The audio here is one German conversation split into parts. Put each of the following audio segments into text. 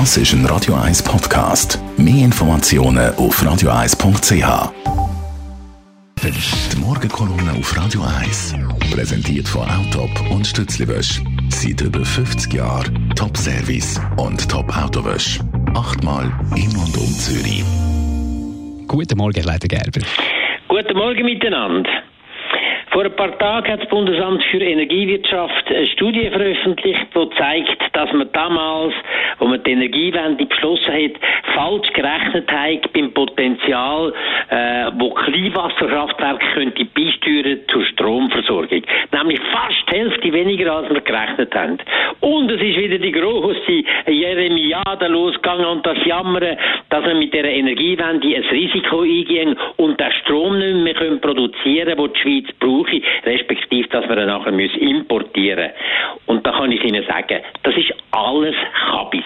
Das ist ein Radio 1 Podcast. Mehr Informationen auf radio1.ch. Die Morgenkolumne auf Radio 1. Präsentiert von Autop und Stützliwösch. Seit über 50 Jahren Top-Service und Top-Autowösch. Achtmal in und um Zürich. Guten Morgen, Leiter Gerber. Guten Morgen miteinander. Vor ein paar Tagen hat das Bundesamt für Energiewirtschaft eine Studie veröffentlicht, die zeigt, dass man damals, wo man die Energiewende beschlossen hat, falsch gerechnet hat beim Potenzial, äh, wo Kleinwasserkraftwerke könnte beisteuern zur Stromversorgung. Nämlich fast die Hälfte weniger, als wir gerechnet haben. Und es ist wieder die große Jeremiade losgegangen und das Jammern, dass man mit der Energiewende ein Risiko eingehen und den Strom nicht mehr produzieren können, den die Schweiz braucht brauche, respektive, dass wir ihn nachher müssen importieren Und da kann ich Ihnen sagen, das ist alles Kabis.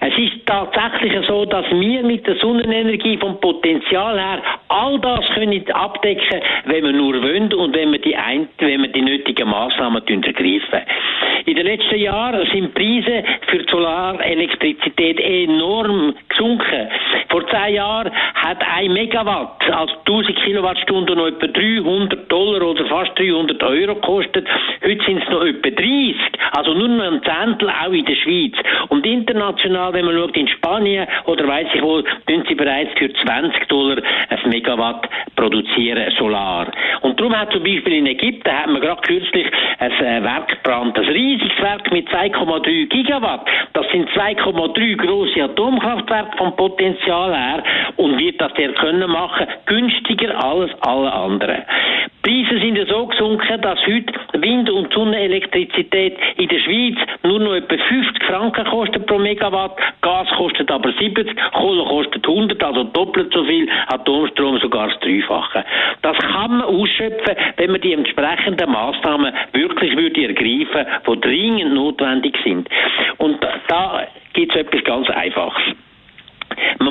Es ist tatsächlich so, dass wir mit der Sonnenenergie vom Potenzial her all das können abdecken, wenn wir nur wollen und wenn wir die, ein wenn wir die nötigen Maßnahmen ergreifen. In den letzten Jahren sind Preise für Solarelektrizität enorm gesunken. Zehn Jahren hat ein Megawatt als 1000 Kilowattstunden noch etwa 300 Dollar oder fast 300 Euro gekostet. Heute sind es noch etwa 30. Also nur noch ein Zehntel auch in der Schweiz. Und international, wenn man schaut, in Spanien oder weiß ich wo, tun sie bereits für 20 Dollar ein Megawatt produzieren, Solar. Und darum hat zum Beispiel in Ägypten, hat man gerade kürzlich ein äh, Werk gebrannt, ein riesiges Werk mit 2,3 Gigawatt. Das sind 2,3 große Atomkraftwerke vom Potenzial her und wird das der können machen, günstiger als alle anderen. Preise sind ja so gesunken, dass heute Wind- und Sonnenelektrizität in der Schweiz nur noch etwa 50 Franken kostet pro Megawatt, Gas kostet aber 70, Kohle kostet 100, also doppelt so viel, Atomstrom sogar das Dreifache. Das kann man ausschöpfen, wenn man die entsprechenden Maßnahmen wirklich würde ergreifen, die dringend notwendig sind. Und da gibt es etwas ganz Einfaches.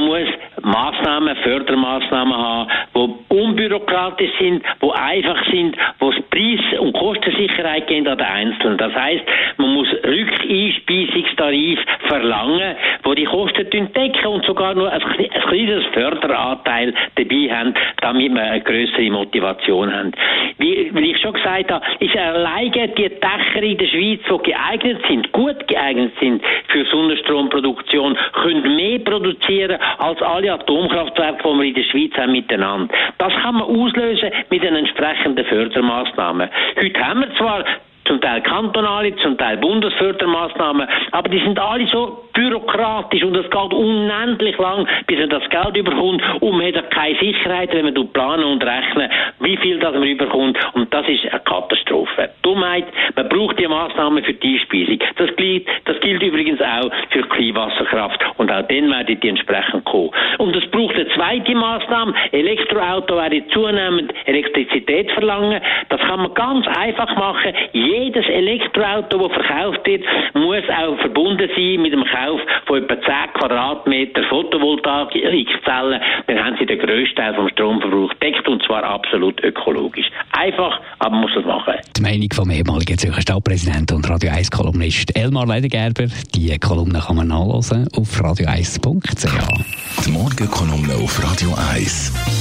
Man muss Maßnahmen, Fördermaßnahmen haben, die unbürokratisch sind, die einfach sind, wo es Preis- und Kostensicherheit gehen an den Einzelnen. Das heißt, man muss Rückeinspeisungstarif verlangen, wo die Kosten decken und sogar nur ein, ein kleines Förderanteil dabei haben, damit wir eine größere Motivation haben. Wie, wie ich schon gesagt habe, ist alleine die Dächer in der Schweiz, die geeignet sind, gut geeignet sind für Sonnenstromproduktion, können mehr produzieren als alle Atomkraftwerke, die wir in der Schweiz haben miteinander. Das kann man auslösen mit den entsprechenden Fördermaßnahmen. Heute haben wir zwar zum Teil kantonale, zum Teil Bundesfördermaßnahmen, aber die sind alle so bürokratisch und es geht unendlich lang, bis man das Geld überkommt und man hat keine Sicherheit, wenn man planen und rechnen, wie viel das man überkommt und das ist eine Katastrophe. Dummheit, man braucht die Maßnahmen für die Einspeisung. Das gilt, das gilt übrigens auch für Kleinwasserkraft und auch dann werden die entsprechend kommen. Und es braucht eine zweite Maßnahme, Elektroauto werden zunehmend Elektrizität verlangen, das kann man ganz einfach machen, jedes Elektroauto, das verkauft wird, muss auch verbunden sein mit dem Kauf von etwa 10 Quadratmeter Photovoltaikzellen. Dann haben sie den grössten Teil vom Stromverbrauch deckt und zwar absolut ökologisch. Einfach, aber man muss es machen. Die Meinung vom ehemaligen Zürcher Stadtpräsidenten und Radio 1 Kolumnist Elmar Ledergerber. Die Kolumne kann man nachlesen auf radio1.ch. Die Morgenkolumne auf Radio 1.